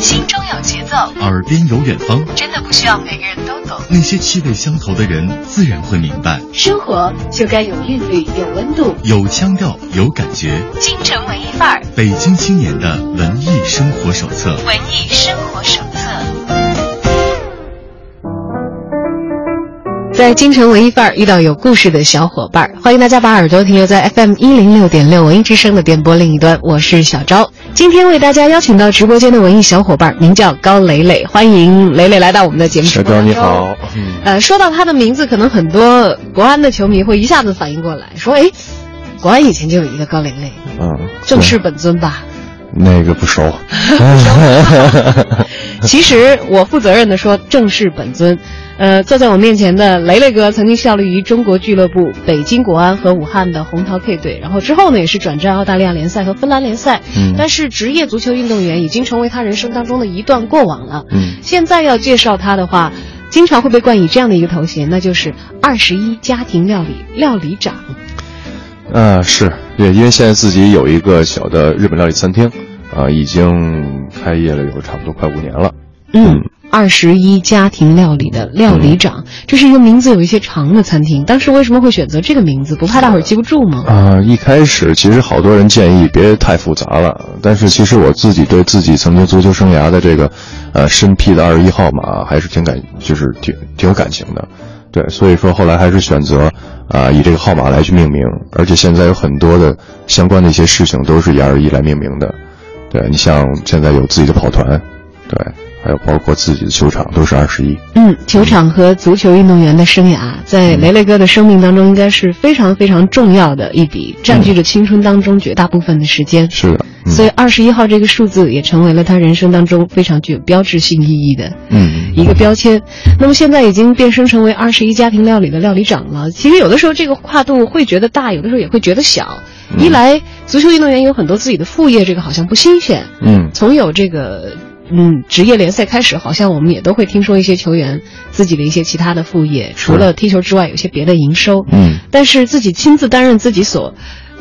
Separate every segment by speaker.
Speaker 1: 心中有节奏，
Speaker 2: 耳边有远方，
Speaker 1: 真的不需要每个人都懂。
Speaker 2: 那些气味相投的人，自然会明白。
Speaker 1: 生活就该有韵律，有温度，
Speaker 2: 有腔调，有感觉。
Speaker 1: 京城文艺范儿，
Speaker 2: 北京青年的文艺生活手册。
Speaker 1: 文艺生活手册。在京城文艺范儿遇到有故事的小伙伴，欢迎大家把耳朵停留在 FM 一零六点六文艺之声的电波另一端。我是小昭，今天为大家邀请到直播间的文艺小伙伴，名叫高磊磊，欢迎磊磊来到我们的节目。
Speaker 3: 小高你好，
Speaker 1: 呃，说到他的名字，可能很多国安的球迷会一下子反应过来，说：“哎，国安以前就有一个高磊磊，
Speaker 3: 嗯，
Speaker 1: 正式本尊吧？”
Speaker 3: 那个不熟。
Speaker 1: 其实我负责任的说，正式本尊。呃，坐在我面前的雷雷哥曾经效力于中国俱乐部、北京国安和武汉的红桃 K 队，然后之后呢也是转战澳大利亚联赛和芬兰联赛。
Speaker 3: 嗯，
Speaker 1: 但是职业足球运动员已经成为他人生当中的一段过往了。
Speaker 3: 嗯，
Speaker 1: 现在要介绍他的话，经常会被冠以这样的一个头衔，那就是二十一家庭料理料理长。
Speaker 3: 啊，是对，因为现在自己有一个小的日本料理餐厅，啊，已经开业了有差不多快五年了。
Speaker 1: 嗯。二十一家庭料理的料理长，这是一个名字有一些长的餐厅。当时为什么会选择这个名字？不怕大伙儿记不住吗？
Speaker 3: 啊，一开始其实好多人建议别太复杂了，但是其实我自己对自己曾经足球生涯的这个，呃，身披的二十一号码还是挺感，就是挺挺有感情的。对，所以说后来还是选择啊以这个号码来去命名，而且现在有很多的相关的一些事情都是以二十一来命名的。对你像现在有自己的跑团，对。还有包括自己的球场都是二十一。
Speaker 1: 嗯，球场和足球运动员的生涯，在雷雷哥的生命当中应该是非常非常重要的一笔，占据着青春当中绝大部分的时间。
Speaker 3: 是的，
Speaker 1: 所以二十一号这个数字也成为了他人生当中非常具有标志性意义的
Speaker 3: 嗯
Speaker 1: 一个标签。那么现在已经变身成为二十一家庭料理的料理长了。其实有的时候这个跨度会觉得大，有的时候也会觉得小。一来足球运动员有很多自己的副业，这个好像不新鲜。
Speaker 3: 嗯，
Speaker 1: 从有这个。嗯，职业联赛开始，好像我们也都会听说一些球员自己的一些其他的副业，除了踢球之外，有些别的营收。
Speaker 3: 嗯，
Speaker 1: 但是自己亲自担任自己所，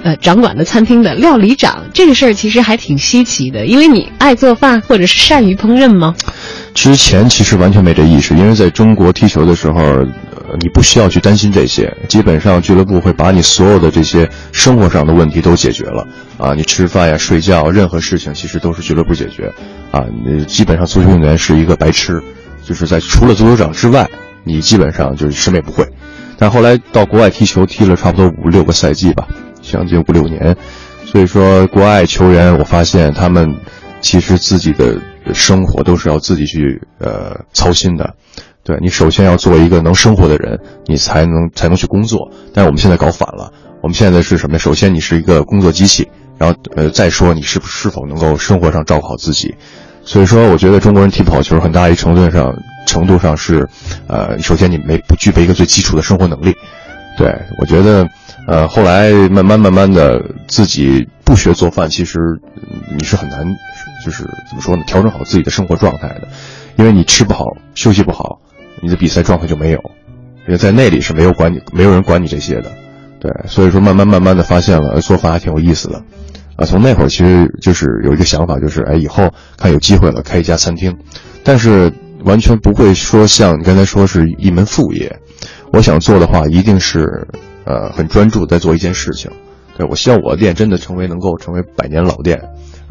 Speaker 1: 呃，掌管的餐厅的料理长，这个事儿其实还挺稀奇的。因为你爱做饭，或者是善于烹饪吗？
Speaker 3: 之前其实完全没这意识，因为在中国踢球的时候。你不需要去担心这些，基本上俱乐部会把你所有的这些生活上的问题都解决了啊！你吃饭呀、睡觉，任何事情其实都是俱乐部解决啊！你基本上足球运动员是一个白痴，就是在除了足球场之外，你基本上就是什么也不会。但后来到国外踢球，踢了差不多五六个赛季吧，将近五六年，所以说国外球员，我发现他们其实自己的生活都是要自己去呃操心的。对你首先要做一个能生活的人，你才能才能去工作。但是我们现在搞反了，我们现在是什么？首先你是一个工作机器，然后呃再说你是不是否能够生活上照顾好自己。所以说，我觉得中国人踢不好球，很大一程度上程度上是，呃，首先你没不具备一个最基础的生活能力。对我觉得，呃，后来慢慢慢慢的自己不学做饭，其实你是很难，就是怎么说呢？调整好自己的生活状态的，因为你吃不好，休息不好。你的比赛状态就没有，因为在那里是没有管你，没有人管你这些的，对，所以说慢慢慢慢的发现了做饭还挺有意思的，啊，从那会儿其实就是有一个想法，就是哎，以后看有机会了开一家餐厅，但是完全不会说像你刚才说是一门副业，我想做的话一定是呃很专注在做一件事情，对我希望我的店真的成为能够成为百年老店。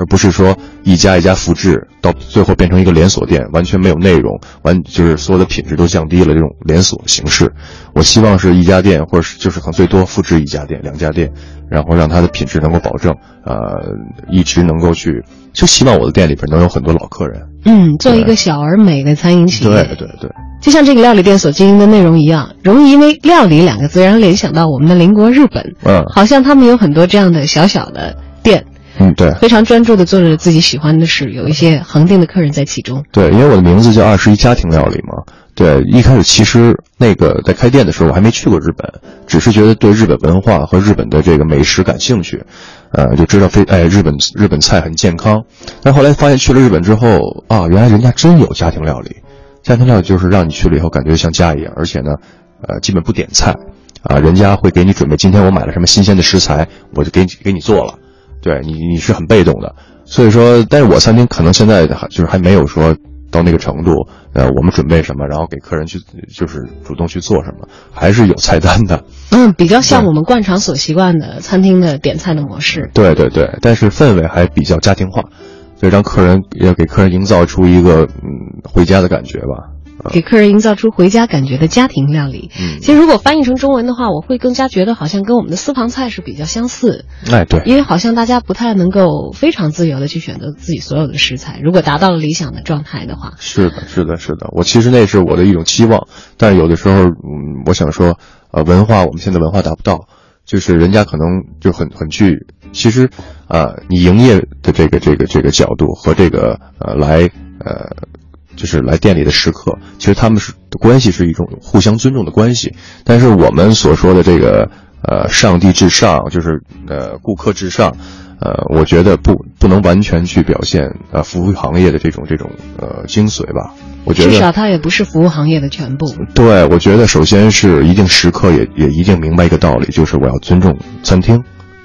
Speaker 3: 而不是说一家一家复制，到最后变成一个连锁店，完全没有内容，完就是所有的品质都降低了。这种连锁形式，我希望是一家店，或者是就是可能最多复制一家店、两家店，然后让它的品质能够保证，呃，一直能够去，就希望我的店里边能有很多老客人。
Speaker 1: 嗯，做一个小而美的餐饮企
Speaker 3: 业。对对对，
Speaker 1: 就像这个料理店所经营的内容一样，容易因为“料理”两个字，让人联想到我们的邻国日本。
Speaker 3: 嗯，
Speaker 1: 好像他们有很多这样的小小的店。
Speaker 3: 嗯，对，
Speaker 1: 非常专注的做着自己喜欢的事，有一些恒定的客人在其中。
Speaker 3: 对，因为我的名字叫二十一家庭料理嘛。对，一开始其实那个在开店的时候，我还没去过日本，只是觉得对日本文化和日本的这个美食感兴趣，呃，就知道非哎日本日本菜很健康。但后来发现去了日本之后啊，原来人家真有家庭料理，家庭料理就是让你去了以后感觉像家一样，而且呢，呃，基本不点菜，啊，人家会给你准备今天我买了什么新鲜的食材，我就给你给你做了。对你，你是很被动的，所以说，但是我餐厅可能现在还就是还没有说到那个程度，呃，我们准备什么，然后给客人去就是主动去做什么，还是有菜单的。
Speaker 1: 嗯，比较像我们惯常所习惯的餐厅的点菜的模式。
Speaker 3: 对对对，但是氛围还比较家庭化，所以让客人要给客人营造出一个嗯回家的感觉吧。
Speaker 1: 给客人营造出回家感觉的家庭料理。
Speaker 3: 嗯，
Speaker 1: 其实如果翻译成中文的话，我会更加觉得好像跟我们的私房菜是比较相似。
Speaker 3: 哎，对，
Speaker 1: 因为好像大家不太能够非常自由的去选择自己所有的食材。如果达到了理想的状态的话，
Speaker 3: 是的，是的，是的。我其实那是我的一种期望，但是有的时候，嗯，我想说，呃，文化我们现在文化达不到，就是人家可能就很很去，其实，啊，你营业的这个这个这个角度和这个呃来呃。就是来店里的食客，其实他们是的关系是一种互相尊重的关系。但是我们所说的这个呃上帝至上，就是呃顾客至上，呃，我觉得不不能完全去表现呃服务行业的这种这种呃精髓吧。我觉得
Speaker 1: 至少它也不是服务行业的全部。
Speaker 3: 对，我觉得首先是一定食客也也一定明白一个道理，就是我要尊重餐厅，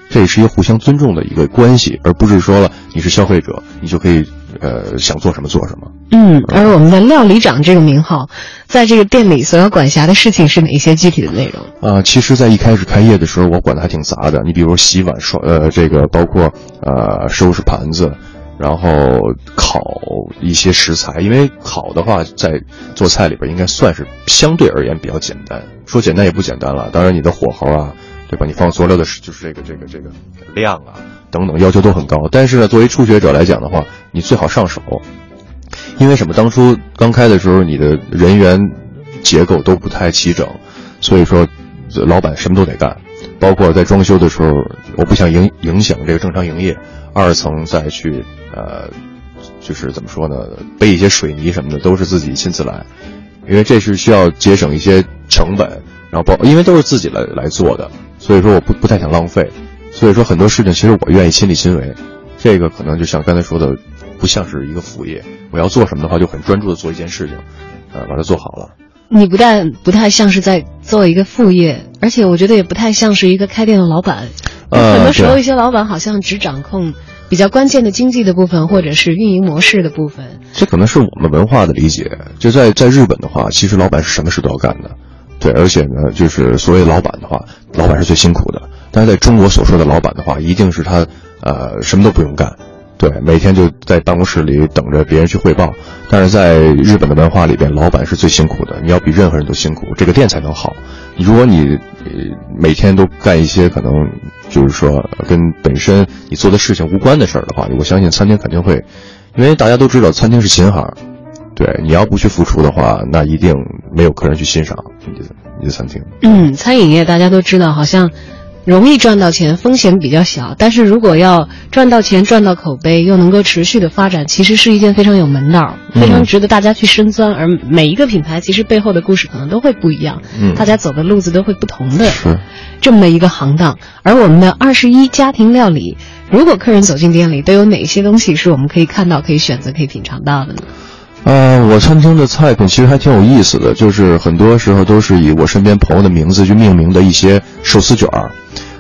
Speaker 3: 这也是一个互相尊重的一个关系，而不是说了你是消费者，你就可以。呃，想做什么做什么。
Speaker 1: 嗯，而我们的料理长这个名号，在这个店里所要管辖的事情是哪些具体的内容？
Speaker 3: 啊，其实，在一开始开业的时候，我管的还挺杂的。你比如洗碗、刷，呃，这个包括呃收拾盘子，然后烤一些食材。因为烤的话，在做菜里边应该算是相对而言比较简单。说简单也不简单了。当然，你的火候啊，对吧？你放佐料的就是这个这个这个量啊。等等要求都很高，但是呢，作为初学者来讲的话，你最好上手，因为什么？当初刚开的时候，你的人员结构都不太齐整，所以说老板什么都得干，包括在装修的时候，我不想影影响这个正常营业，二层再去呃，就是怎么说呢？背一些水泥什么的都是自己亲自来，因为这是需要节省一些成本，然后包因为都是自己来来做的，所以说我不不太想浪费。所以说很多事情，其实我愿意亲力亲为，这个可能就像刚才说的，不像是一个副业。我要做什么的话，就很专注的做一件事情，呃，把它做好了。
Speaker 1: 你不但不太像是在做一个副业，而且我觉得也不太像是一个开店的老板。
Speaker 3: 呃，
Speaker 1: 很多时候一些老板好像只掌控比较关键的经济的部分，或者是运营模式的部分。
Speaker 3: 这可能是我们文化的理解。就在在日本的话，其实老板是什么事都要干的，对，而且呢，就是所谓老板的话，老板是最辛苦的。但是在中国所说的老板的话，一定是他，呃，什么都不用干，对，每天就在办公室里等着别人去汇报。但是在日本的文化里边，老板是最辛苦的，你要比任何人都辛苦，这个店才能好。如果你呃每天都干一些可能就是说跟本身你做的事情无关的事儿的话，我相信餐厅肯定会，因为大家都知道餐厅是琴行，对，你要不去付出的话，那一定没有客人去欣赏你的你的餐厅。
Speaker 1: 嗯，餐饮业大家都知道，好像。容易赚到钱，风险比较小。但是如果要赚到钱、赚到口碑，又能够持续的发展，其实是一件非常有门道、非常值得大家去深钻。而每一个品牌其实背后的故事可能都会不一样，大家走的路子都会不同的，这么一个行当。而我们的二十一家庭料理，如果客人走进店里，都有哪些东西是我们可以看到、可以选择、可以品尝到的呢？
Speaker 3: 呃，我餐厅的菜品其实还挺有意思的，就是很多时候都是以我身边朋友的名字去命名的一些寿司卷儿。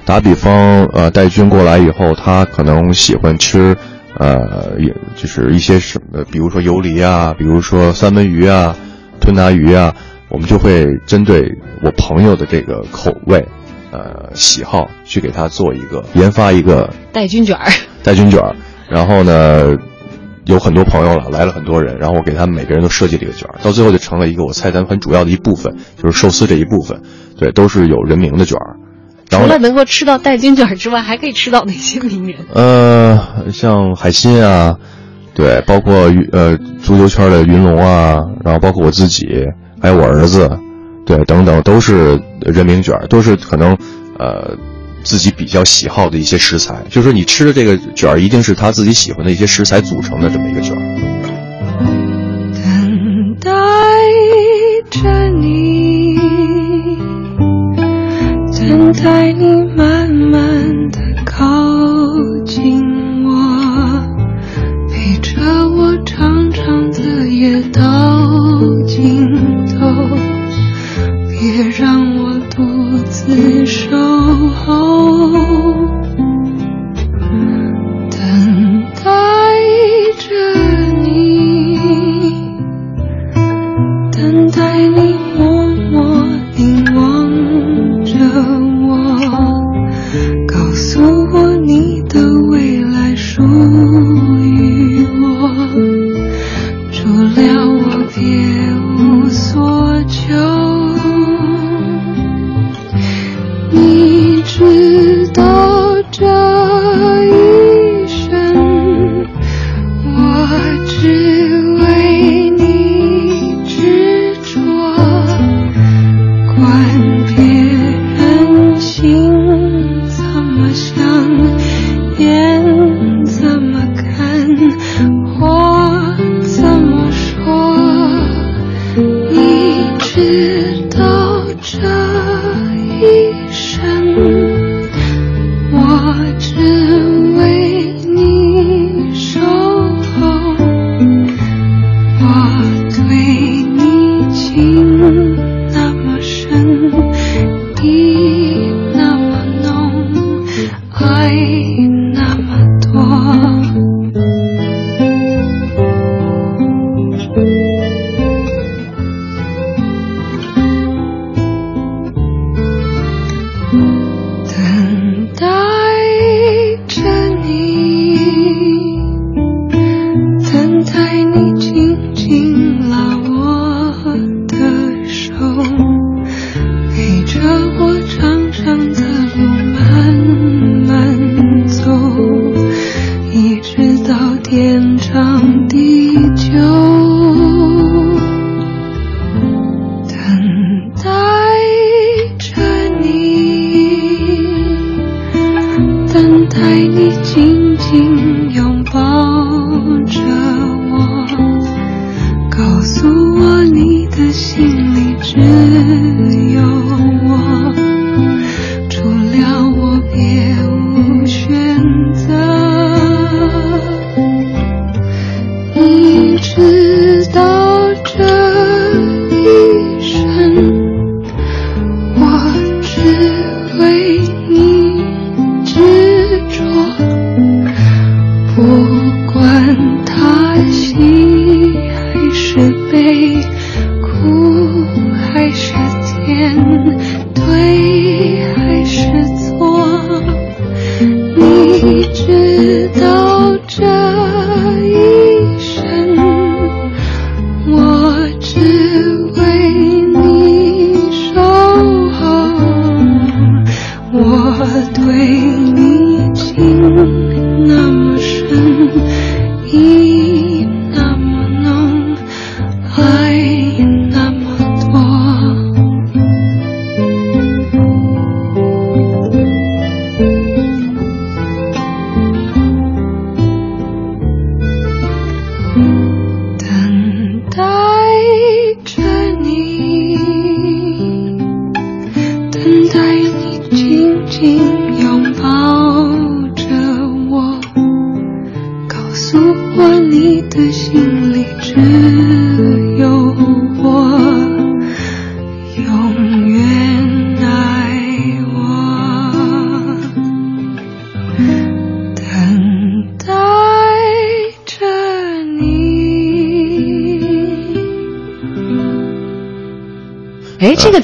Speaker 3: 打比方，呃，戴军过来以后，他可能喜欢吃，呃，也就是一些什么，比如说油梨啊，比如说三文鱼啊，吞拿鱼啊，我们就会针对我朋友的这个口味，呃，喜好去给他做一个研发一个
Speaker 1: 带菌卷儿，
Speaker 3: 带菌卷儿，然后呢。有很多朋友了，来了很多人，然后我给他们每个人都设计了一个卷儿，到最后就成了一个我菜单很主要的一部分，就是寿司这一部分，对，都是有人名的卷儿。
Speaker 1: 除了能够吃到带金卷之外，还可以吃到哪些名人？
Speaker 3: 呃，像海鑫啊，对，包括呃足球圈的云龙啊，然后包括我自己，还有我儿子，对，等等，都是人名卷儿，都是可能呃。自己比较喜好的一些食材，就是说你吃的这个卷儿，一定是他自己喜欢的一些食材组成的这么一个卷儿。
Speaker 4: 等待着你，等待你慢慢的靠近我，陪着我长长的夜到你守。候，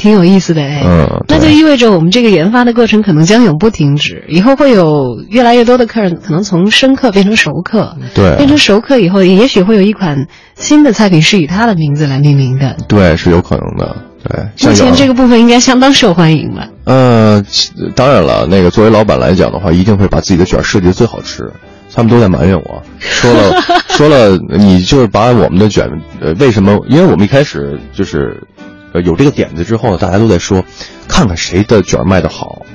Speaker 1: 挺有意思的哎，
Speaker 3: 嗯，
Speaker 1: 那就意味着我们这个研发的过程可能将永不停止，以后会有越来越多的客人可能从生客变成熟客，
Speaker 3: 对，
Speaker 1: 变成熟客以后，也许会有一款新的菜品是以他的名字来命名的，
Speaker 3: 对，是有可能的，对。
Speaker 1: 目前这个部分应该相当受欢迎吧？
Speaker 3: 呃，当然了，那个作为老板来讲的话，一定会把自己的卷设计的最好吃。他们都在埋怨我，说了 说了，你就是把我们的卷，呃，为什么？因为我们一开始就是。呃，有这个点子之后，大家都在说，看看谁的卷卖的好，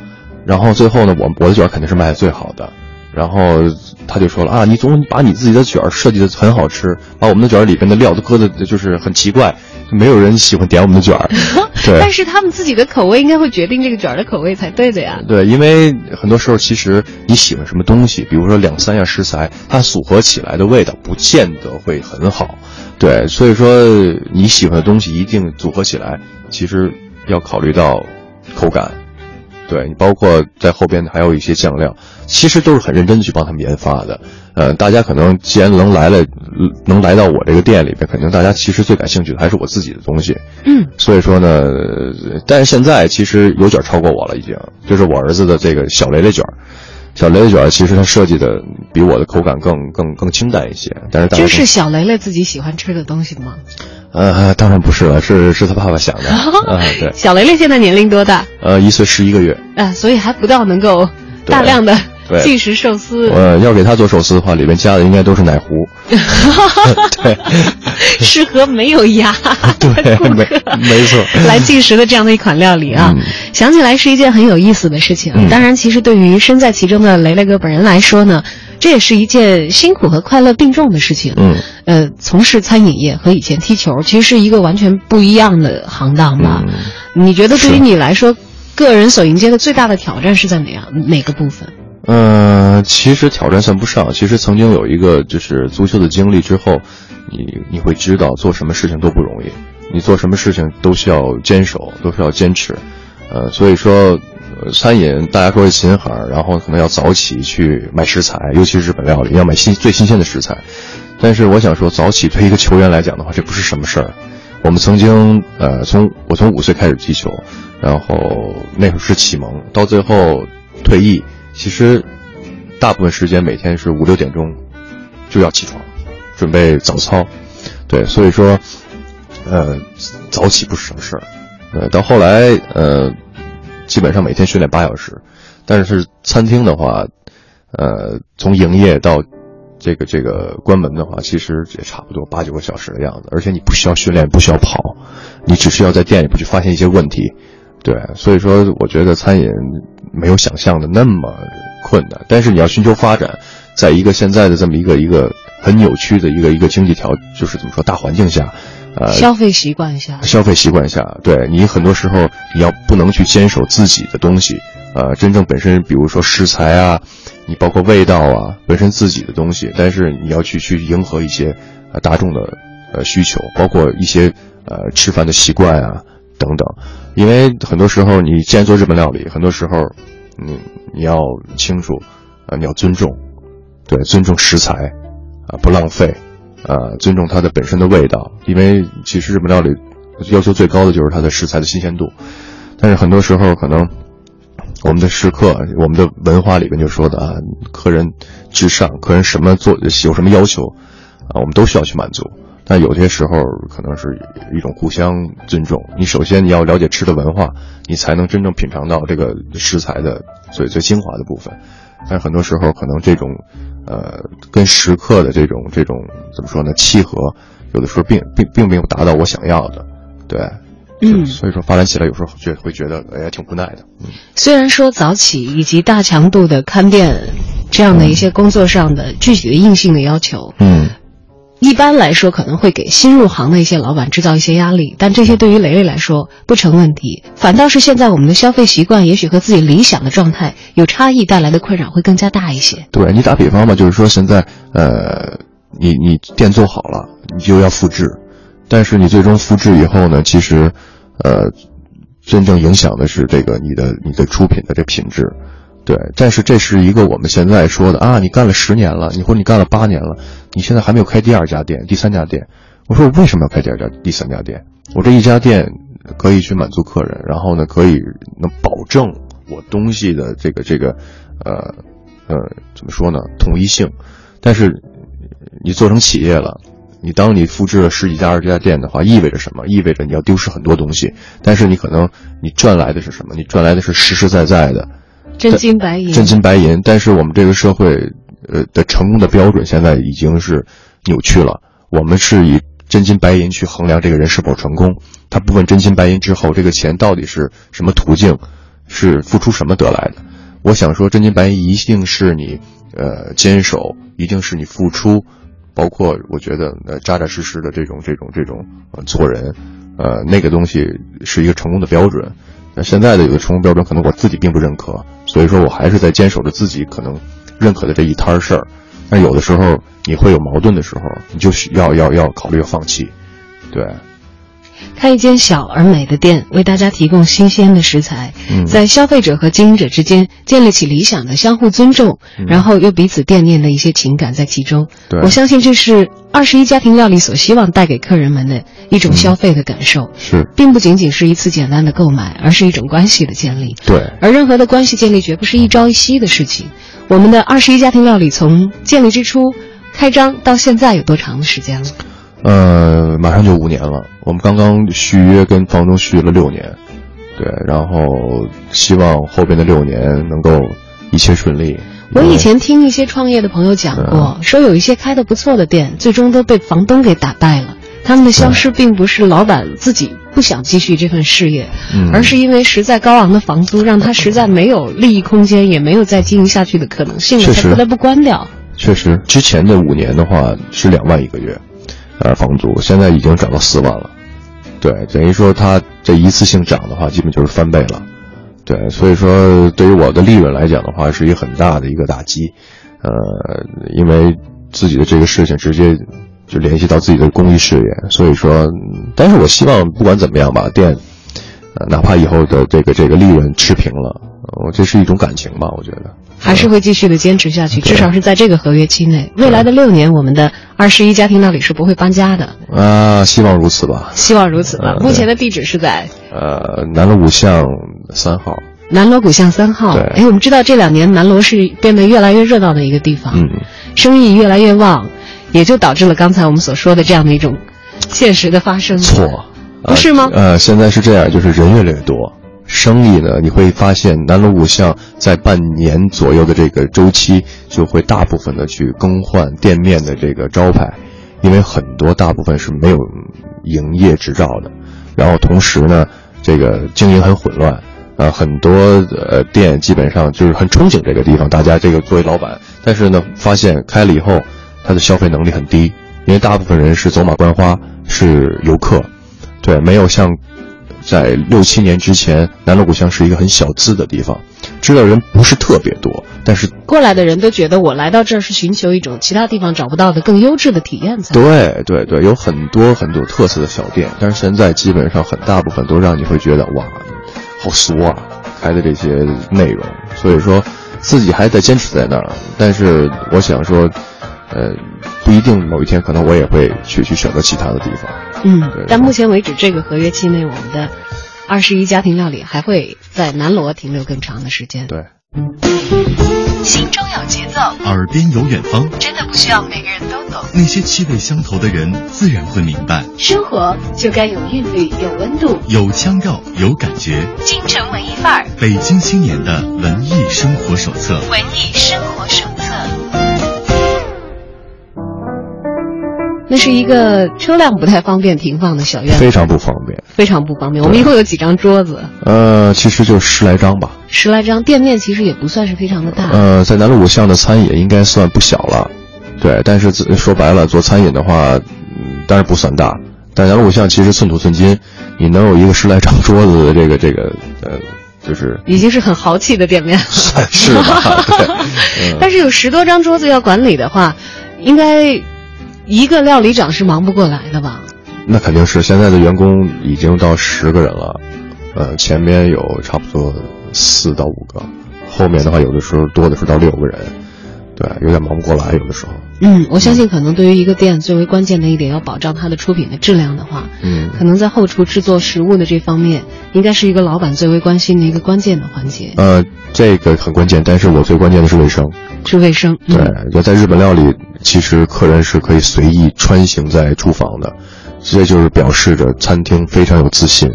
Speaker 3: 然后最后呢，我我的卷肯定是卖的最好的，然后他就说了啊，你总把你自己的卷设计的很好吃，把我们的卷里边的料都搁的就是很奇怪，没有人喜欢点我们的卷 对，
Speaker 1: 但是他们自己的口味应该会决定这个卷的口味才对的呀。
Speaker 3: 对，因为很多时候其实你喜欢什么东西，比如说两三样食材，它组合起来的味道不见得会很好。对，所以说你喜欢的东西一定组合起来，其实要考虑到口感。对你，包括在后边还有一些酱料，其实都是很认真的去帮他们研发的。呃，大家可能既然能来了，能来到我这个店里边，肯定大家其实最感兴趣的还是我自己的东西。
Speaker 1: 嗯，
Speaker 3: 所以说呢，但是现在其实有卷超过我了，已经就是我儿子的这个小雷雷卷。小雷雷卷其实它设计的比我的口感更更更清淡一些，但是
Speaker 1: 就是小雷雷自己喜欢吃的东西吗？
Speaker 3: 呃，当然不是了，是是他爸爸想的。啊，对。
Speaker 1: 小雷雷现在年龄多大？
Speaker 3: 呃，一岁十一个月。
Speaker 1: 啊，所以还不到能够大量的
Speaker 3: 对，
Speaker 1: 即食寿司。
Speaker 3: 呃，要给他做寿司的话，里面加的应该都是奶糊。对，
Speaker 1: 适合没有牙
Speaker 3: 对，没没错，
Speaker 1: 来进食的这样的一款料理啊，
Speaker 3: 嗯、
Speaker 1: 想起来是一件很有意思的事情。
Speaker 3: 嗯、
Speaker 1: 当然，其实对于身在其中的雷雷哥本人来说呢，这也是一件辛苦和快乐并重的事情。
Speaker 3: 嗯，
Speaker 1: 呃，从事餐饮业和以前踢球其实是一个完全不一样的行当吧？
Speaker 3: 嗯、
Speaker 1: 你觉得对于你来说，个人所迎接的最大的挑战是在哪样哪个部分？
Speaker 3: 呃，其实挑战算不上。其实曾经有一个就是足球的经历之后，你你会知道做什么事情都不容易，你做什么事情都需要坚守，都是要坚持。呃，所以说，餐饮大家说是琴行，然后可能要早起去买食材，尤其是日本料理要买新最新鲜的食材。但是我想说，早起对一个球员来讲的话，这不是什么事儿。我们曾经呃，从我从五岁开始踢球，然后那会儿是启蒙，到最后退役。其实，大部分时间每天是五六点钟就要起床，准备早操。对，所以说，呃，早起不是什么事儿。呃，到后来，呃，基本上每天训练八小时。但是餐厅的话，呃，从营业到这个这个关门的话，其实也差不多八九个小时的样子。而且你不需要训练，不需要跑，你只需要在店里边去发现一些问题。对，所以说我觉得餐饮没有想象的那么困难，但是你要寻求发展，在一个现在的这么一个一个很扭曲的一个一个经济条，就是怎么说大环境下，呃，
Speaker 1: 消费习惯下，
Speaker 3: 消费习惯下，对你很多时候你要不能去坚守自己的东西，呃，真正本身比如说食材啊，你包括味道啊，本身自己的东西，但是你要去去迎合一些呃大众的呃需求，包括一些呃吃饭的习惯啊。等等，因为很多时候你既然做日本料理，很多时候，你你要清楚，啊，你要尊重，对，尊重食材，啊，不浪费，啊，尊重它的本身的味道，因为其实日本料理要求最高的就是它的食材的新鲜度，但是很多时候可能我们的食客，我们的文化里面就说的啊，客人至上，客人什么做有什么要求，啊，我们都需要去满足。但有些时候可能是一种互相尊重。你首先你要了解吃的文化，你才能真正品尝到这个食材的最最精华的部分。但是很多时候可能这种，呃，跟食客的这种这种怎么说呢？契合，有的时候并并并没有达到我想要的，对。
Speaker 1: 嗯，
Speaker 3: 所以说发展起来有时候觉会觉得哎呀挺无奈的。嗯，
Speaker 1: 虽然说早起以及大强度的看店这样的一些工作上的具体的硬性的要求，
Speaker 3: 嗯。
Speaker 1: 一般来说可能会给新入行的一些老板制造一些压力，但这些对于雷雷来说不成问题。反倒是现在我们的消费习惯，也许和自己理想的状态有差异，带来的困扰会更加大一些。
Speaker 3: 对你打比方吧，就是说现在呃，你你店做好了，你就要复制，但是你最终复制以后呢，其实呃，真正影响的是这个你的你的出品的这品质。对，但是这是一个我们现在说的啊，你干了十年了，你或者你干了八年了，你现在还没有开第二家店、第三家店。我说我为什么要开第二家、第三家店？我这一家店可以去满足客人，然后呢，可以能保证我东西的这个这个，呃，呃，怎么说呢？统一性。但是你做成企业了，你当你复制了十几家、二十家店的话，意味着什么？意味着你要丢失很多东西。但是你可能你赚来的是什么？你赚来的是实实在在的。
Speaker 1: 真金白银，
Speaker 3: 真金白银。但是我们这个社会，呃的成功的标准现在已经是扭曲了。我们是以真金白银去衡量这个人是否成功。他不问真金白银之后，这个钱到底是什么途径，是付出什么得来的。我想说，真金白银一定是你，呃，坚守，一定是你付出，包括我觉得呃扎扎实实的这种这种这种呃做人，呃那个东西是一个成功的标准。那现在的有的成功标准，可能我自己并不认可，所以说我还是在坚守着自己可能认可的这一摊事儿。但有的时候你会有矛盾的时候，你就需要要要考虑放弃，对。
Speaker 1: 开一间小而美的店，为大家提供新鲜的食材，
Speaker 3: 嗯
Speaker 1: 在消费者和经营者之间建立起理想的相互尊重，然后又彼此惦念的一些情感在其中。我相信这是二十一家庭料理所希望带给客人们的一种消费的感受，
Speaker 3: 是
Speaker 1: 并不仅仅是一次简单的购买，而是一种关系的建立。
Speaker 3: 对，
Speaker 1: 而任何的关系建立绝不是一朝一夕的事情。我们的二十一家庭料理从建立之初、开张到现在有多长的时间了？
Speaker 3: 呃，马上就五年了。我们刚刚续约跟房东续了六年，对，然后希望后边的六年能够一切顺利。
Speaker 1: 我以前听一些创业的朋友讲过，说有一些开的不错的店，最终都被房东给打败了。他们的消失并不是老板自己不想继续这份事业，
Speaker 3: 嗯
Speaker 1: 而是因为实在高昂的房租让他实在没有利益空间，也没有再经营下去的可能性了，才不得不关掉。
Speaker 3: 确实，之前的五年的话是两万一个月，呃，房租现在已经涨到四万了。对，等于说它这一次性涨的话，基本就是翻倍了。对，所以说对于我的利润来讲的话，是一个很大的一个打击。呃，因为自己的这个事情直接就联系到自己的公益事业，所以说，但是我希望不管怎么样吧，店，哪怕以后的这个这个利润持平了，我这是一种感情吧，我觉得。
Speaker 1: 还是会继续的坚持下去，至少是在这个合约期内。未来的六年，我们的二十一家庭那里是不会搬家的，
Speaker 3: 啊，希望如此吧。
Speaker 1: 希望如此吧。
Speaker 3: 嗯
Speaker 1: 目前的地址是在
Speaker 3: 呃，南锣鼓巷三号。
Speaker 1: 南锣鼓巷三号。
Speaker 3: 对
Speaker 1: 哎，我们知道这两年南锣是变得越来越热闹的一个地方，
Speaker 3: 嗯，
Speaker 1: 生意越来越旺，也就导致了刚才我们所说的这样的一种现实的发生。
Speaker 3: 错，
Speaker 1: 不是吗
Speaker 3: 呃？呃，现在是这样，就是人越来越多，生意呢，你会发现南锣鼓巷在半年左右的这个周期，就会大部分的去更换店面的这个招牌，因为很多大部分是没有营业执照的，然后同时呢，这个经营很混乱。啊，很多呃店基本上就是很憧憬这个地方，大家这个作为老板，但是呢，发现开了以后，他的消费能力很低，因为大部分人是走马观花，是游客，对，没有像在六七年之前，南锣鼓巷是一个很小资的地方，知道人不是特别多，但是
Speaker 1: 过来的人都觉得我来到这儿是寻求一种其他地方找不到的更优质的体验才。
Speaker 3: 对对对，有很多很多特色的小店，但是现在基本上很大部分都让你会觉得哇，好俗啊，开的这些内容，所以说自己还在坚持在那儿，但是我想说，呃，不一定某一天可能我也会去去选择其他的地方。
Speaker 1: 嗯，但目前为止，这个合约期内，我们的二十一家庭料理还会在南锣停留更长的时间。
Speaker 3: 对。
Speaker 1: 心中有节奏，
Speaker 2: 耳边有远方，
Speaker 1: 真的不需要每个人都懂。
Speaker 2: 那些气味相投的人自然会明白。
Speaker 1: 生活就该有韵律，有温度。
Speaker 2: 有腔调，有感觉。
Speaker 1: 京城文艺范儿，
Speaker 2: 北京青年的文艺生活手册。
Speaker 1: 文艺生活手册。那是一个车辆不太方便停放的小院子，
Speaker 3: 非常不方便。
Speaker 1: 非常不方便。我们一共有几张桌子，
Speaker 3: 呃，其实就十来张吧。
Speaker 1: 十来张，店面其实也不算是非常的大。
Speaker 3: 呃，在南锣鼓巷的餐饮应该算不小了，对。但是自说白了，做餐饮的话，嗯，当然不算大。但南锣鼓巷其实寸土寸金，你能有一个十来张桌子的这个这个呃，就是
Speaker 1: 已经是很豪气的店面了，
Speaker 3: 算是吧。嗯，
Speaker 1: 但是有十多张桌子要管理的话，应该一个料理长是忙不过来的吧？
Speaker 3: 那肯定是现在的员工已经到十个人了，呃，前面有差不多四到五个，后面的话有的时候多的是到六个人，对，有点忙不过来，有的时候。
Speaker 1: 嗯，我相信可能对于一个店最为关键的一点，要保障它的出品的质量的话，
Speaker 3: 嗯
Speaker 1: 可能在后厨制作食物的这方面，应该是一个老板最为关心的一个关键的环节，
Speaker 3: 呃，这个很关键，但是我最关键的是卫生。
Speaker 1: 是卫生。嗯、
Speaker 3: 对，就在日本料理，其实客人是可以随意穿行在厨房的，这就是表示着餐厅非常有自信，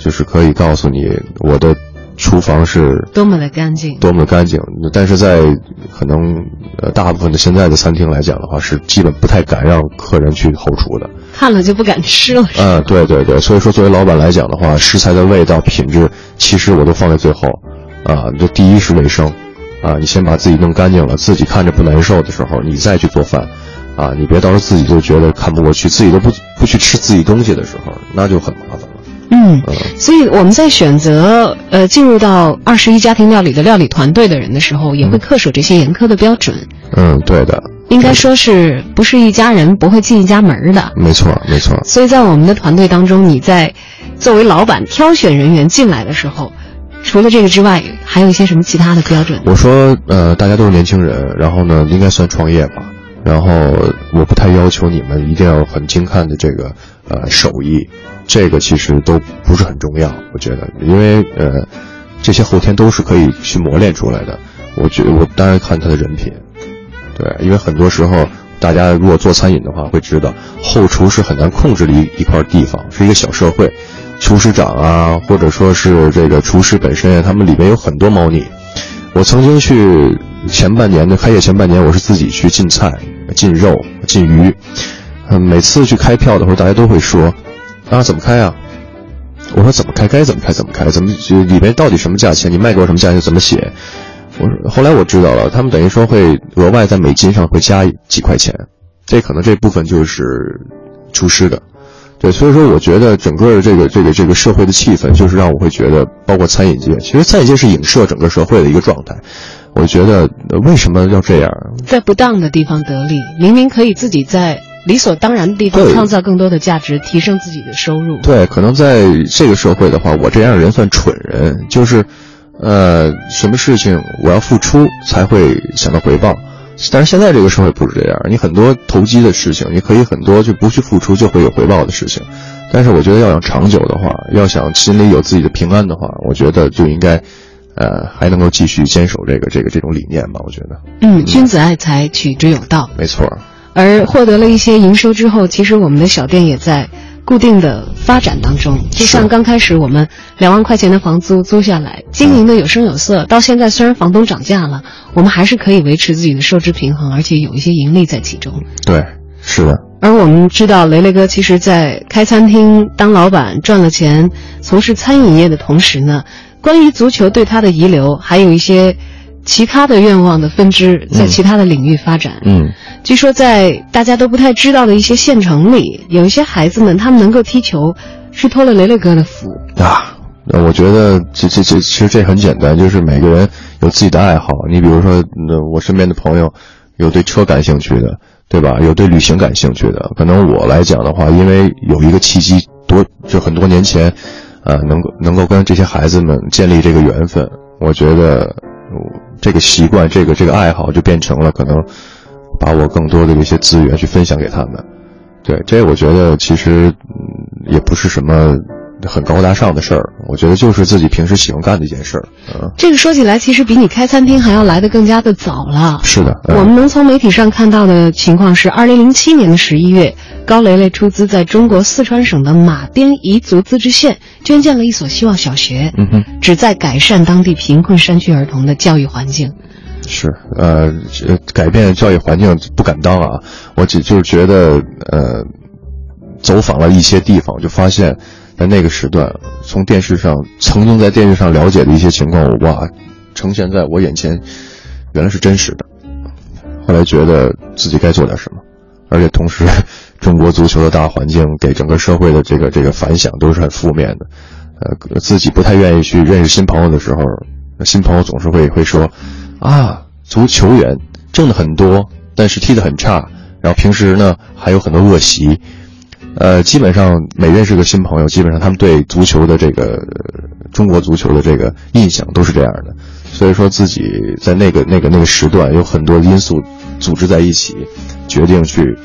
Speaker 3: 就是可以告诉你我的厨房是
Speaker 1: 多么的干净。
Speaker 3: 多么的干净。但是在可能呃大部分的现在的餐厅来讲的话，是基本不太敢让客人去后厨的。
Speaker 1: 看了就不敢吃了。
Speaker 3: 嗯，对对对，所以说作为老板来讲的话，食材的味道品质，其实我都放在最后，啊，这第一是卫生，啊，你先把自己弄干净了，自己看着不难受的时候，你再去做饭，啊，你别到时候自己就觉得看不过去，自己都不不去吃自己东西的时候，那就很麻烦了。
Speaker 1: 嗯，
Speaker 3: 嗯
Speaker 1: 所以我们在选择呃进入到二十一家庭料理的料理团队的人的时候，也会恪守这些严苛的标准。
Speaker 3: 嗯，对的，
Speaker 1: 应该说是不是一家人不会进一家门的。
Speaker 3: 没错没错。
Speaker 1: 所以在我们的团队当中，你在作为老板挑选人员进来的时候，除了这个之外，还有一些什么其他的标准？
Speaker 3: 我说，呃，大家都是年轻人，然后呢，应该算创业吧。然后我不太要求你们一定要很精看的这个呃手艺，这个其实都不是很重要，我觉得，因为呃这些后天都是可以去磨练出来的。我觉我当然看他的人品，对，因为很多时候大家如果做餐饮的话，会知道后厨是很难控制的一一块地方，是一个小社会，厨师长啊，或者说是这个厨师本身啊，他们里面有很多猫腻。我曾经去前半年的开业前半年，我是自己去进菜、进肉、进鱼，嗯，每次去开票的时候，大家都会说，啊，怎么开啊？我说怎么开，该怎么开怎么开，怎么就里面到底什么价钱？你卖给我什么价钱？怎么写？我说后来我知道了，他们等于说会额外在美金上会加几块钱，这可能这部分就是厨师的。对，所以说我觉得整个这个这个这个社会的气氛，就是让我会觉得，包括餐饮界，其实餐饮界是影射整个社会的一个状态。我觉得为什么要这样？
Speaker 1: 在不当的地方得利，明明可以自己在理所当然的地方创造更多的价值，提升自己的收入。
Speaker 3: 对，可能在这个社会的话，我这样的人算蠢人，就是，呃，什么事情我要付出才会想到回报。但是现在这个社会不是这样，你很多投机的事情，你可以很多就不去付出就会有回报的事情。但是我觉得要想长久的话，要想心里有自己的平安的话，我觉得就应该，呃，还能够继续坚守这个这个这种理念吧。我觉得，
Speaker 1: 嗯，君子爱财，取之有道。
Speaker 3: 没错。
Speaker 1: 而获得了一些营收之后，其实我们的小店也在固定的发展当中。就像刚开始我们两万块钱的房租租下来，经营的有声有色，到现在虽然房东涨价了，我们还是可以维持自己的收支平衡，而且有一些盈利在其中。
Speaker 3: 对，是的。
Speaker 1: 而我们知道，雷雷哥其实在开餐厅当老板赚了钱，从事餐饮业的同时呢，关于足球对他的遗留，还有一些其他的愿望的分支，在其他的领域发展。
Speaker 3: 嗯，
Speaker 1: 据说在大家都不太知道的一些县城里，有一些孩子们他们能够踢球，是托了雷雷哥的福
Speaker 3: 啊。那我觉得这这这其实这很简单，就是每个人有自己的爱好。你比如说，那我身边的朋友有对车感兴趣的。对吧？有对旅行感兴趣的，可能我来讲的话，因为有一个契机，多就很多年前，啊，能够能够跟这些孩子们建立这个缘分，我觉得这个习惯，这个这个爱好，就变成了可能把我更多的一些资源去分享给他们。对，这我觉得其实嗯也不是什么。很高大上的事儿，我觉得就是自己平时喜欢干的一件事儿。嗯，
Speaker 1: 这个说起来，其实比你开餐厅还要来得更加的早了。
Speaker 3: 是的，
Speaker 1: 我们能从媒体上看到的情况是，二零零七年的十一月，高雷雷出资在中国四川省的马边彝族自治县捐建了一所希望小学，
Speaker 3: 嗯哼，
Speaker 1: 旨在改善当地贫困山区儿童的教育环境。
Speaker 3: 是，呃，改变教育环境不敢当啊，我只就是觉得，呃，走访了一些地方，就发现。在那个时段，从电视上曾经在电视上了解的一些情况，哇，呈现在我眼前，原来是真实的。后来觉得自己该做点什么，而且同时，中国足球的大环境给整个社会的这个这个反响都是很负面的。呃，自己不太愿意去认识新朋友的时候，新朋友总是会会说，啊，足球员挣的很多，但是踢得很差，然后平时呢还有很多恶习。呃，基本上每认识个新朋友，基本上他们对足球的这个中国足球的这个印象都是这样的，所以说自己在那个那个那个时段有很多因素组织在一起，决定去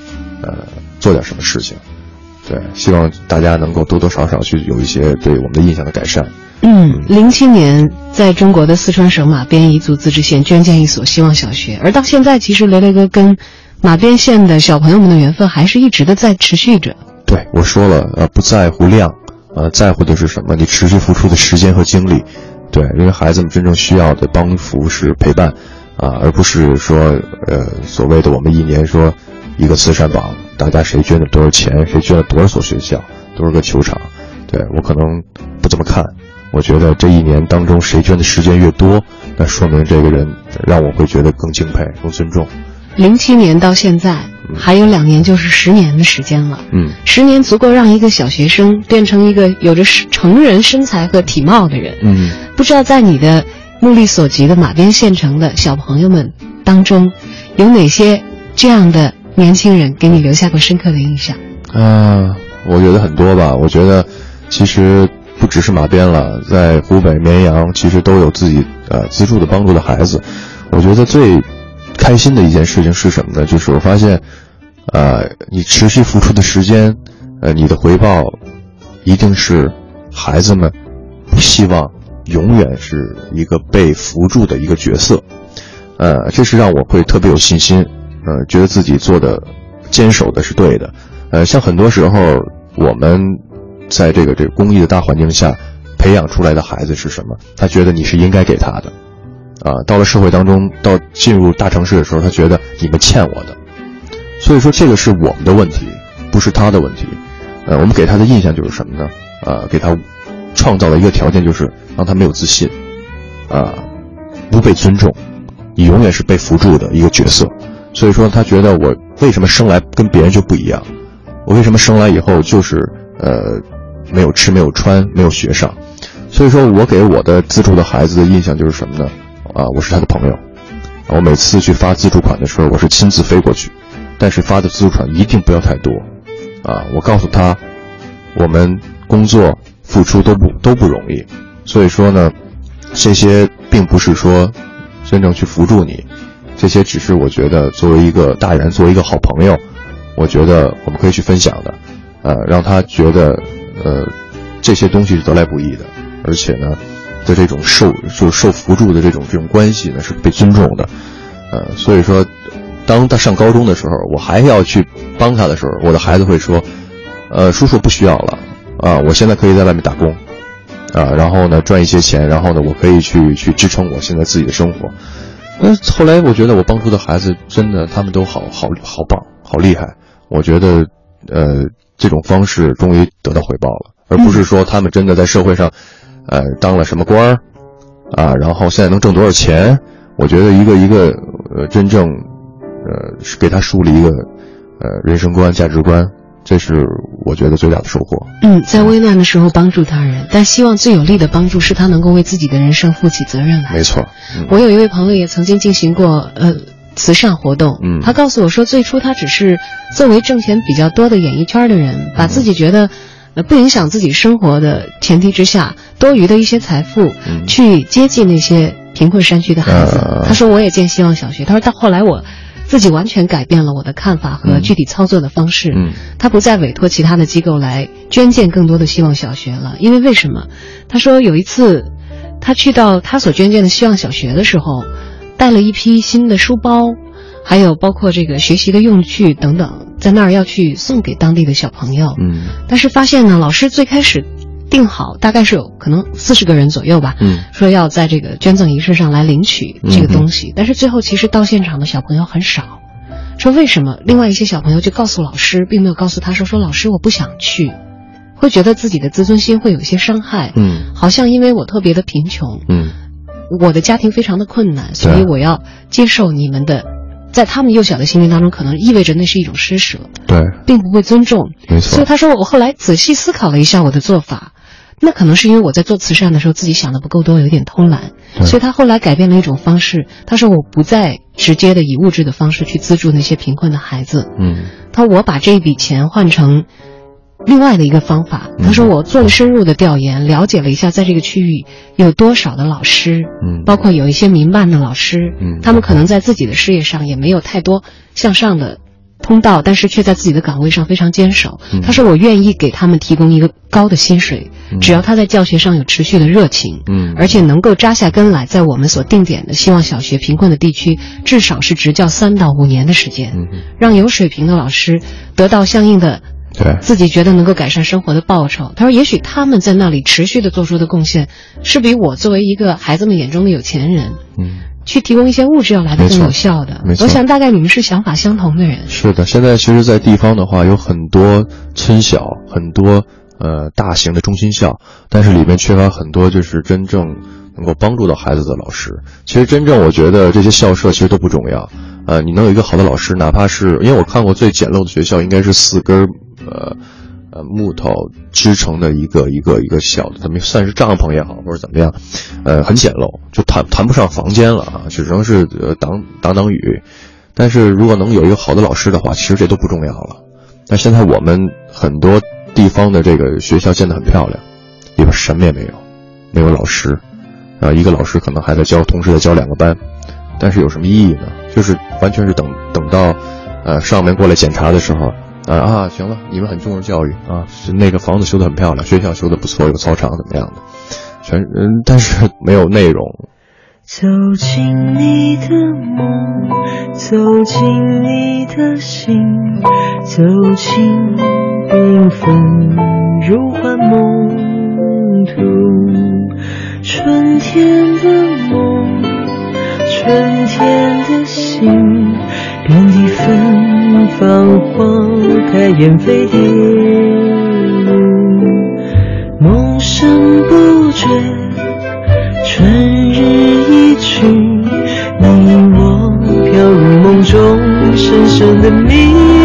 Speaker 3: 呃做点什么事情，对，希望大家能够多多少少去有一些对我们的印象的改善。
Speaker 1: 嗯，零七年在中国的四川省马边彝族自治县捐建一所希望小学，而到现在，其实雷雷哥跟马边县的小朋友们的缘分还是一直的在持续着。
Speaker 3: 对我说了，呃，不在乎量，呃，在乎的是什么？你持续付出的时间和精力，对，因为孩子们真正需要的帮扶是陪伴，啊，而不是说，呃，所谓的我们一年说一个慈善榜，大家谁捐了多少钱，谁捐了多少所学校，多少个球场，对我可能不怎么看，我觉得这一年当中谁捐的时间越多，那说明这个人让我会觉得更敬佩、更尊重。
Speaker 1: 零七年到现在。还有两年就是十年的时间了，
Speaker 3: 嗯，
Speaker 1: 十年足够让一个小学生变成一个有着成人身材和体貌的人，
Speaker 3: 嗯，
Speaker 1: 不知道在你的目力所及的马边县城的小朋友们当中，有哪些这样的年轻人给你留下过深刻的印象？
Speaker 3: 啊，我觉得很多吧。我觉得其实不只是马边了，在湖北绵阳，其实都有自己呃资助的帮助的孩子。我觉得最。开心的一件事情是什么呢？就是我发现，呃，你持续付出的时间，呃，你的回报，一定是孩子们不希望永远是一个被扶助的一个角色，呃，这是让我会特别有信心，呃，觉得自己做的坚守的是对的，呃，像很多时候我们在这个这个公益的大环境下培养出来的孩子是什么？他觉得你是应该给他的。啊，到了社会当中，到进入大城市的时候，他觉得你们欠我的，所以说这个是我们的问题，不是他的问题。呃，我们给他的印象就是什么呢？啊，给他创造了一个条件，就是让他没有自信，啊，不被尊重，你永远是被扶助的一个角色。所以说，他觉得我为什么生来跟别人就不一样？我为什么生来以后就是呃没有吃没有穿没有学上？所以说我给我的资助的孩子的印象就是什么呢？啊，我是他的朋友。我每次去发自助款的时候，我是亲自飞过去，但是发的自助款一定不要太多。啊，我告诉他，我们工作付出都不都不容易，所以说呢，这些并不是说真正去扶助你。这些只是我觉得作为一个大人，作为一个好朋友，我觉得我们可以去分享的，呃，让他觉得，呃，这些东西是得来不易的，而且呢，的这种受就是受扶助的这种这种关系呢是被尊重的，呃，所以说，当他上高中的时候，我还要去帮他的时候，我的孩子会说，呃，叔叔不需要了，啊，我现在可以在外面打工，啊，然后呢赚一些钱，然后呢我可以去去支撑我现在自己的生活。那后来我觉得我帮助的孩子真的他们都好好好棒好厉害，我觉得呃这种方式终于得到回报了，而不是说他们真的在社会上，呃当了什么官儿，啊然后现在能挣多少钱？我觉得一个一个呃真正呃是给他树立一个呃人生观价值观。这是我觉得最大的收获。
Speaker 1: 嗯，在危难的时候帮助他人，但希望最有力的帮助是他能够为自己的人生负起责任来。
Speaker 3: 没错，
Speaker 1: 我有一位朋友也曾经进行过呃慈善活动。
Speaker 3: 嗯，
Speaker 1: 他告诉我说，最初他只是作为挣钱比较多的演艺圈的人，把自己觉得呃不影响自己生活的前提之下，多余的一些财富去接济那些贫困山区的孩子。他说我也建希望小学。他说到后来我。自己完全改变了我的看法和具体操作的方式。
Speaker 3: 嗯，
Speaker 1: 他不再委托其他的机构来捐建更多的希望小学了，因为为什么？他说有一次，他去到他所捐建的希望小学的时候，带了一批新的书包，还有包括这个学习的用具等等，在那儿要去送给当地的小朋友。
Speaker 3: 嗯，
Speaker 1: 但是发现呢，老师最开始。定好大概是有可能四十个人左右吧，
Speaker 3: 嗯，
Speaker 1: 说要在这个捐赠仪式上来领取这个东西，但是最后其实到现场的小朋友很少，说为什么？另外一些小朋友就告诉老师，并没有告诉他说说老师我不想去，会觉得自己的自尊心会有一些伤害，
Speaker 3: 嗯，
Speaker 1: 好像因为我特别的贫穷，
Speaker 3: 嗯，
Speaker 1: 我的家庭非常的困难，所以我要接受你们的，在他们幼小的心灵当中，可能意味着那是一种施舍，
Speaker 3: 对，
Speaker 1: 并不会尊重，
Speaker 3: 没错。
Speaker 1: 所以他说我后来仔细思考了一下我的做法。那可能是因为我在做慈善的时候自己想的不够多，有点偷懒，所以他后来改变了一种方式。他说我不再直接的以物质的方式去资助那些贫困的孩子。
Speaker 3: 嗯，
Speaker 1: 他说我把这一笔钱换成另外的一个方法。他说我做了深入的调研，了解了一下在这个区域有多少的老师，
Speaker 3: 嗯，
Speaker 1: 包括有一些民办的老师，
Speaker 3: 嗯，
Speaker 1: 他们可能在自己的事业上也没有太多向上的。通道，但是却在自己的岗位上非常坚守。他说：“我愿意给他们提供一个高的薪水，只要他在教学上有持续的热情，
Speaker 3: 嗯，
Speaker 1: 而且能够扎下根来，在我们所定点的希望小学贫困的地区，至少是执教三到五年的时间，让有水平的老师得到相应的，
Speaker 3: 对
Speaker 1: 自己觉得能够改善生活的报酬。”他说：“也许他们在那里持续的做出的贡献，是比我作为一个孩子们眼中的有钱人，
Speaker 3: 嗯。”
Speaker 1: 去提供一些物质要来的更有效的，
Speaker 3: 没错。
Speaker 1: 我想大概你们是想法相同的人。
Speaker 3: 是的，现在其实，在地方的话，有很多村小，很多呃大型的中心校，但是里面缺乏很多就是真正能够帮助到孩子的老师。其实真正我觉得这些校舍其实都不重要，呃，你能有一个好的老师，哪怕是因为我看过最简陋的学校，应该是四根呃。呃，木头织成的一个一个一个小的，怎么算是帐篷也好，或者怎么样，呃，很简陋，就谈谈不上房间了啊，只能是呃挡挡挡雨。但是如果能有一个好的老师的话，其实这都不重要了。但现在我们很多地方的这个学校建得很漂亮，里边什么也没有，没有老师，啊，一个老师可能还在教，同时在教两个班，但是有什么意义呢？就是完全是等等到，呃，上面过来检查的时候。啊啊，行了，你们很重视教育啊，是那个房子修得很漂亮，学校修得不错，有操场怎么样的，全嗯，但是 没有内容。
Speaker 4: 走进你的梦，走进你的心，走进缤纷如幻梦途，春天的梦。春天的心，遍地芬芳花开燕飞蝶，梦声不绝，春日一去，你我飘入梦中深深的迷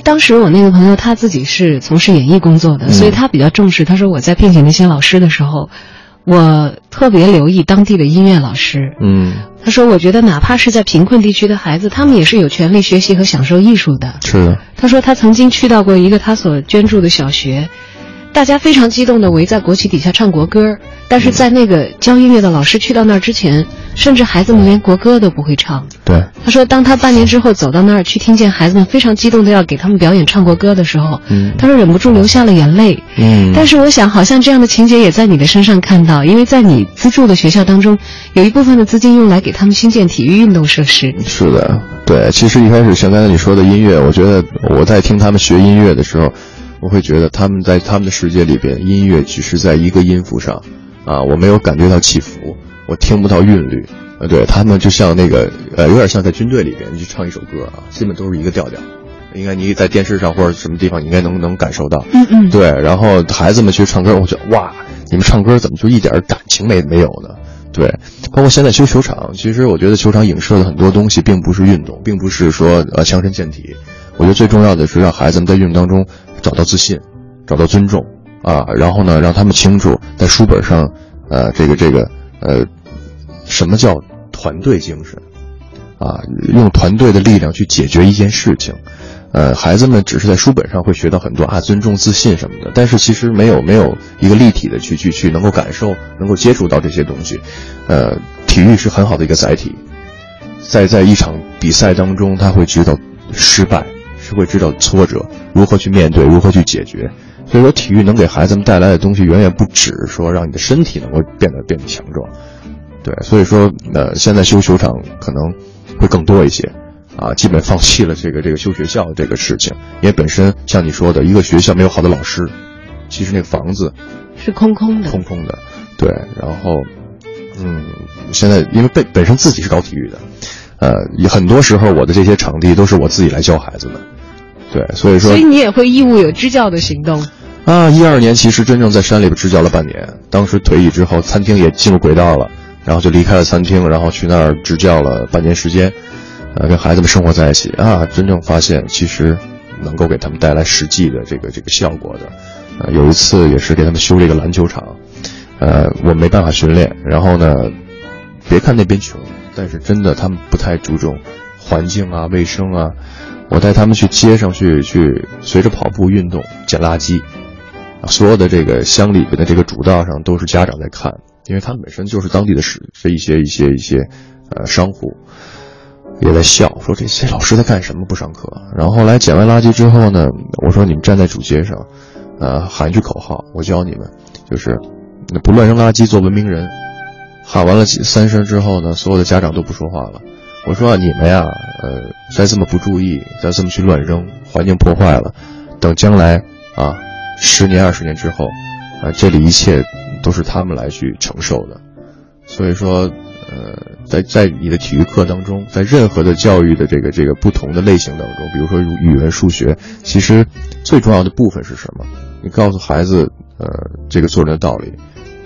Speaker 1: 当时我那个朋友他自己是从事演艺工作的，所以他比较重视。他说我在聘请那些老师的时候，我特别留意当地的音乐老师。
Speaker 3: 嗯，
Speaker 1: 他说我觉得哪怕是在贫困地区的孩子，他们也是有权利学习和享受艺术的。
Speaker 3: 是的。
Speaker 1: 他说他曾经去到过一个他所捐助的小学。大家非常激动地围在国旗底下唱国歌，但是在那个教音乐的老师去到那儿之前，甚至孩子们连国歌都不会唱。
Speaker 3: 对，
Speaker 1: 他说，当他半年之后走到那儿去，听见孩子们非常激动的要给他们表演唱国歌的时候，
Speaker 3: 嗯，
Speaker 1: 他说忍不住流下了眼泪。
Speaker 3: 嗯，
Speaker 1: 但是我想，好像这样的情节也在你的身上看到，因为在你资助的学校当中，有一部分的资金用来给他们新建体育运动设施。
Speaker 3: 是的，对，其实一开始像刚才你说的音乐，我觉得我在听他们学音乐的时候。我会觉得他们在他们的世界里边，音乐只是在一个音符上，啊，我没有感觉到起伏，我听不到韵律，呃，对他们就像那个，呃，有点像在军队里边，你去唱一首歌啊，基本都是一个调调，应该你在电视上或者什么地方，你应该能能感受到，
Speaker 1: 嗯嗯，
Speaker 3: 对，然后孩子们去唱歌，我觉得哇，你们唱歌怎么就一点感情没没有呢？对，包括现在修球场，其实我觉得球场影射的很多东西，并不是运动，并不是说呃强身健体，我觉得最重要的是让孩子们在运动当中。找到自信，找到尊重，啊，然后呢，让他们清楚在书本上，呃，这个这个，呃，什么叫团队精神，啊，用团队的力量去解决一件事情，呃，孩子们只是在书本上会学到很多啊，尊重、自信什么的，但是其实没有没有一个立体的去去去能够感受、能够接触到这些东西，呃，体育是很好的一个载体，在在一场比赛当中，他会知道失败。是会知道挫折如何去面对，如何去解决。所以说，体育能给孩子们带来的东西远远不止说让你的身体能够变得变得强壮。对，所以说，呃，现在修球场可能会更多一些，啊，基本放弃了这个这个修学校这个事情，因为本身像你说的，一个学校没有好的老师，其实那个房子
Speaker 1: 是空空的，
Speaker 3: 空空的。对，然后，嗯，现在因为本本身自己是搞体育的，呃，很多时候我的这些场地都是我自己来教孩子的。对，所以说，
Speaker 1: 所以你也会义务有支教的行动
Speaker 3: 啊。一二年其实真正在山里边支教了半年，当时退役之后，餐厅也进入轨道了，然后就离开了餐厅，然后去那儿支教了半年时间，呃，跟孩子们生活在一起啊，真正发现其实能够给他们带来实际的这个这个效果的。呃，有一次也是给他们修了一个篮球场，呃，我没办法训练，然后呢，别看那边穷，但是真的他们不太注重环境啊、卫生啊。我带他们去街上去去随着跑步运动捡垃圾，所有的这个乡里边的这个主道上都是家长在看，因为他们本身就是当地的是是一些一些一些，呃，商户，也在笑，说这些老师在干什么？不上课。然后后来捡完垃圾之后呢，我说你们站在主街上，呃，喊一句口号，我教你们，就是不乱扔垃圾，做文明人。喊完了三声之后呢，所有的家长都不说话了。我说你们呀，呃，再这么不注意，再这么去乱扔，环境破坏了，等将来啊，十年二十年之后，啊，这里一切都是。他们来去承受的。所以说，呃，在在你的体育课当中，在任何的教育的这个这个不同的类型当中，比如说语文、数学，其实最重要的部分是。什么？你告诉孩子，呃，这个做人的道理。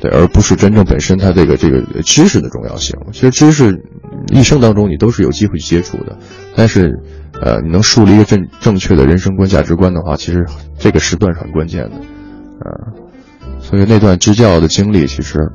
Speaker 3: 对，而不是。真正本身它这个这个知识的重要性。其实知识，一生当中你都是有机会去接触的，但是，呃，你能树立一个正正确的人生观、价值观的话，其实这个时段是很关键的，啊，所以那段支教的经历，其实，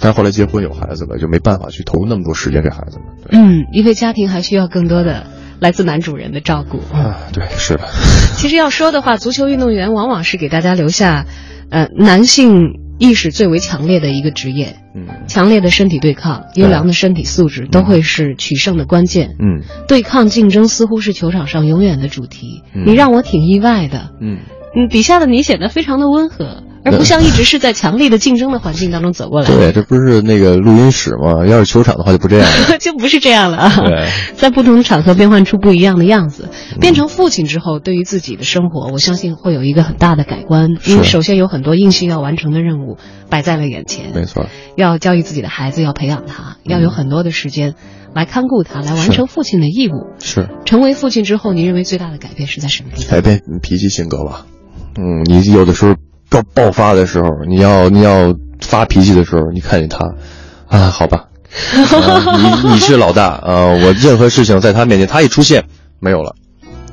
Speaker 3: 但是后来结婚有孩子了，就没办法去投入那么多时间给孩子们。
Speaker 1: 嗯，因为家庭还需要更多的来自男主人的照顾
Speaker 3: 啊。对，是的。
Speaker 1: 其实要说的话，足球运动员往往是给大家留下，呃，男性。意识最为强烈的一个职业，
Speaker 3: 嗯，
Speaker 1: 强烈的身体对抗、优良的身体素质都会是取胜的关键，
Speaker 3: 嗯，
Speaker 1: 对抗竞争似乎是球场上永远的主题，你让我挺意外的，
Speaker 3: 嗯，
Speaker 1: 嗯，底下的你显得非常的温和。而不像一直是在强力的竞争的环境当中走过来。
Speaker 3: 对，这不是那个录音室吗？要是球场的话，就不这样了。
Speaker 1: 就不是这样了啊！
Speaker 3: 对，
Speaker 1: 在不同的场合变换出不一样的样子。变成父亲之后，对于自己的生活，我相信会有一个很大的改观。因为首先有很多硬性要完成的任务摆在了眼前。
Speaker 3: 没错。
Speaker 1: 要教育自己的孩子，要培养他，要有很多的时间来看顾他，来完成父亲的义务。
Speaker 3: 是。
Speaker 1: 成为父亲之后，您认为最大的改变是在什么地方？
Speaker 3: 改变脾气性格吧。嗯，你有的时候。要爆发的时候，你要你要发脾气的时候，你看见他，啊，好吧，你你是老大啊，我任何事情在他面前，他一出现没有了。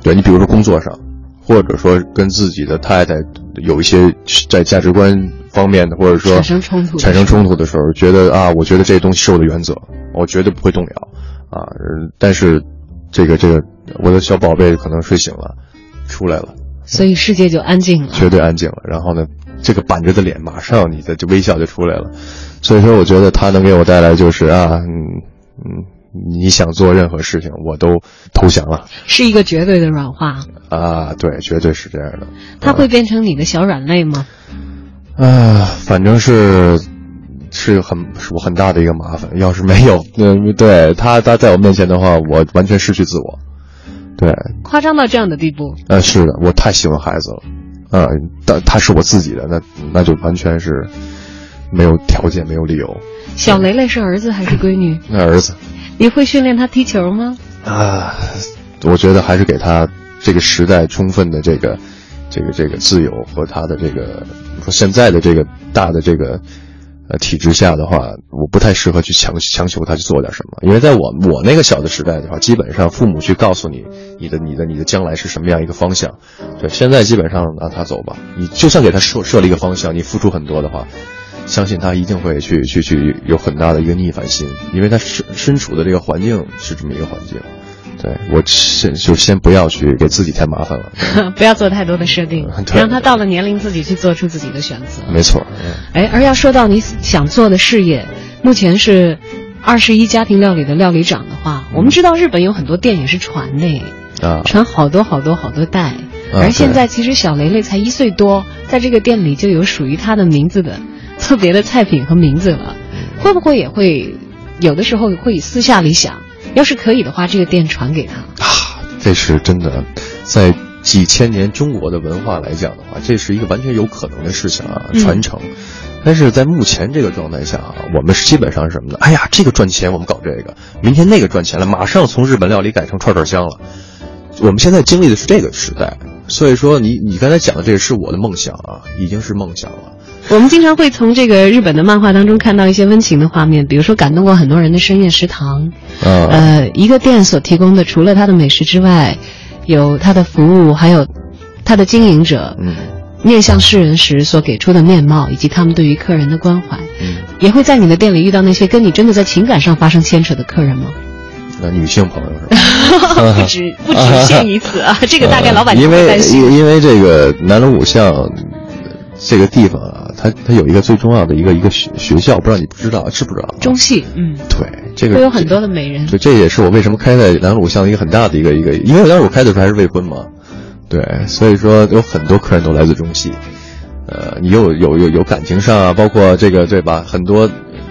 Speaker 3: 对你，比如说工作上，或者说跟自己的太太有一些在价值观方面的，或者说
Speaker 1: 产生冲突
Speaker 3: 产生冲突的时候，觉得啊，我觉得这东西是我的原则，我绝对不会动摇啊。但是这个这个，我的小宝贝可能睡醒了，出来了。
Speaker 1: 所以世界就安静了，
Speaker 3: 绝对安静了。然后呢，这个板着的脸，马上你的这微笑就出来了。所以说，我觉得他能给我带来就是啊，嗯嗯，你想做任何事情，我都投降了。
Speaker 1: 是一个绝对的软化
Speaker 3: 啊，对，绝对是这样的。
Speaker 1: 他会变成你的小软肋吗？
Speaker 3: 啊，反正是是很是我很大的一个麻烦。要是没有，嗯，对他他在我面前的话，我完全失去自我。对，
Speaker 1: 夸张到这样的地步？
Speaker 3: 呃，是的，我太喜欢孩子了，啊，但他是我自己的，那那就完全是没有条件，没有理由。
Speaker 1: 小雷雷是儿子还是闺女？
Speaker 3: 那儿子。
Speaker 1: 你会训练他踢球吗？
Speaker 3: 啊，我觉得还是给他这个时代充分的这个这个这个自由和他的这个说现在的这个大的这个。呃，体制下的话，我不太适合去强强求他去做点什么，因为在我我那个小的时代的话，基本上父母去告诉你，你的你的你的将来是什么样一个方向，对，现在基本上让他走吧，你就算给他设设了一个方向，你付出很多的话，相信他一定会去去去有很大的一个逆反心，因为他身身处的这个环境是这么一个环境。对我先就先不要去给自己添麻烦了，
Speaker 1: 不要做太多的设定，让他到了年龄自己去做出自己的选择。
Speaker 3: 没错，
Speaker 1: 哎，而要说到你想做的事业，目前是二十一家庭料理的料理长的话，我们知道日本有很多店也是传的，
Speaker 3: 啊，
Speaker 1: 传好多好多好多代。而现在其实小雷雷才一岁多，在这个店里就有属于他的名字的特别的菜品和名字了，会不会也会有的时候会私下里想？要是可以的话，这个店传给他
Speaker 3: 啊，这是真的，在几千年中国的文化来讲的话，这是一个完全有可能的事情啊，传承。但是在目前这个状态下啊，我们基本上是什么呢？哎呀，这个赚钱，我们搞这个；明天那个赚钱了，马上从日本料理改成串串香了。我们现在经历的是这个时代，所以说你你刚才讲的这个是我的梦想啊，已经是梦想了。
Speaker 1: 我们经常会从这个日本的漫画当中看到一些温情的画面，比如说感动过很多人的深夜食堂。呃，一个店所提供的除了它的美食之外，有它的服务，还有它的经营者面向世人时所给出的面貌，以及他们对于客人的关怀。也会在你的店里遇到那些跟你真的在情感上发生牵扯的客人吗？
Speaker 3: 那女性朋友是吧？
Speaker 1: 不止不止限于此啊，这个大概老板就
Speaker 3: 因为因为这个南锣鼓巷。这个地方啊，它它有一个最重要的一个一个学学校，不知道你不知道知不知道？
Speaker 1: 中戏，嗯，
Speaker 3: 对，这个
Speaker 1: 会有很多的美人。
Speaker 3: 对，这也是我为什么开在南鲁巷的一个很大的一个一个，因为当时我开的时候还是未婚嘛，对，所以说有很多客人都来自中戏，呃，你有有有有感情上啊，包括这个对吧？很多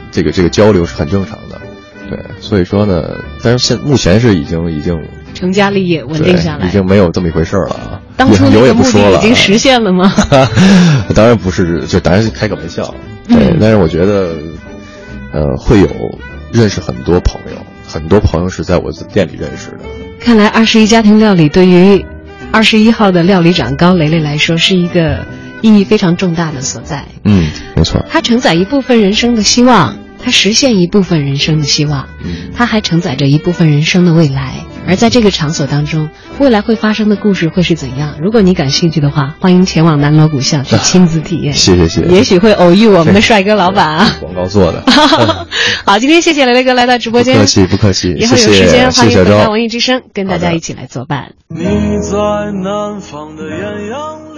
Speaker 3: 这个这个交流是很正常的，对，所以说呢，但是现目前是已经已经
Speaker 1: 成家立业，稳定下来，
Speaker 3: 已经没有这么一回事了啊。
Speaker 1: 当初
Speaker 3: 有也不说了，
Speaker 1: 已经实现了吗？
Speaker 3: 当然不是，就当然是开个玩笑。对，但是我觉得，呃，会有认识很多朋友，很多朋友是在我店里认识的。
Speaker 1: 看来二十一家庭料理对于二十一号的料理长高雷雷来说是一个意义非常重大的所在。
Speaker 3: 嗯，没错。
Speaker 1: 它承载一部分人生的希望，它实现一部分人生的希望，它还承载着一部分人生的未来。而在这个场所当中，未来会发生的故事会是怎样？如果你感兴趣的话，欢迎前往南锣鼓巷去 亲自体验。
Speaker 3: 谢谢谢谢。
Speaker 1: 也许会偶遇我们的帅哥老板啊。
Speaker 3: 广告做的。
Speaker 1: 好，今天谢谢雷雷哥来到直播间。
Speaker 3: 不客气不客气。
Speaker 1: 以后有时间欢迎回到文艺之声，跟大家一起来作伴。
Speaker 5: 你在南方的艳阳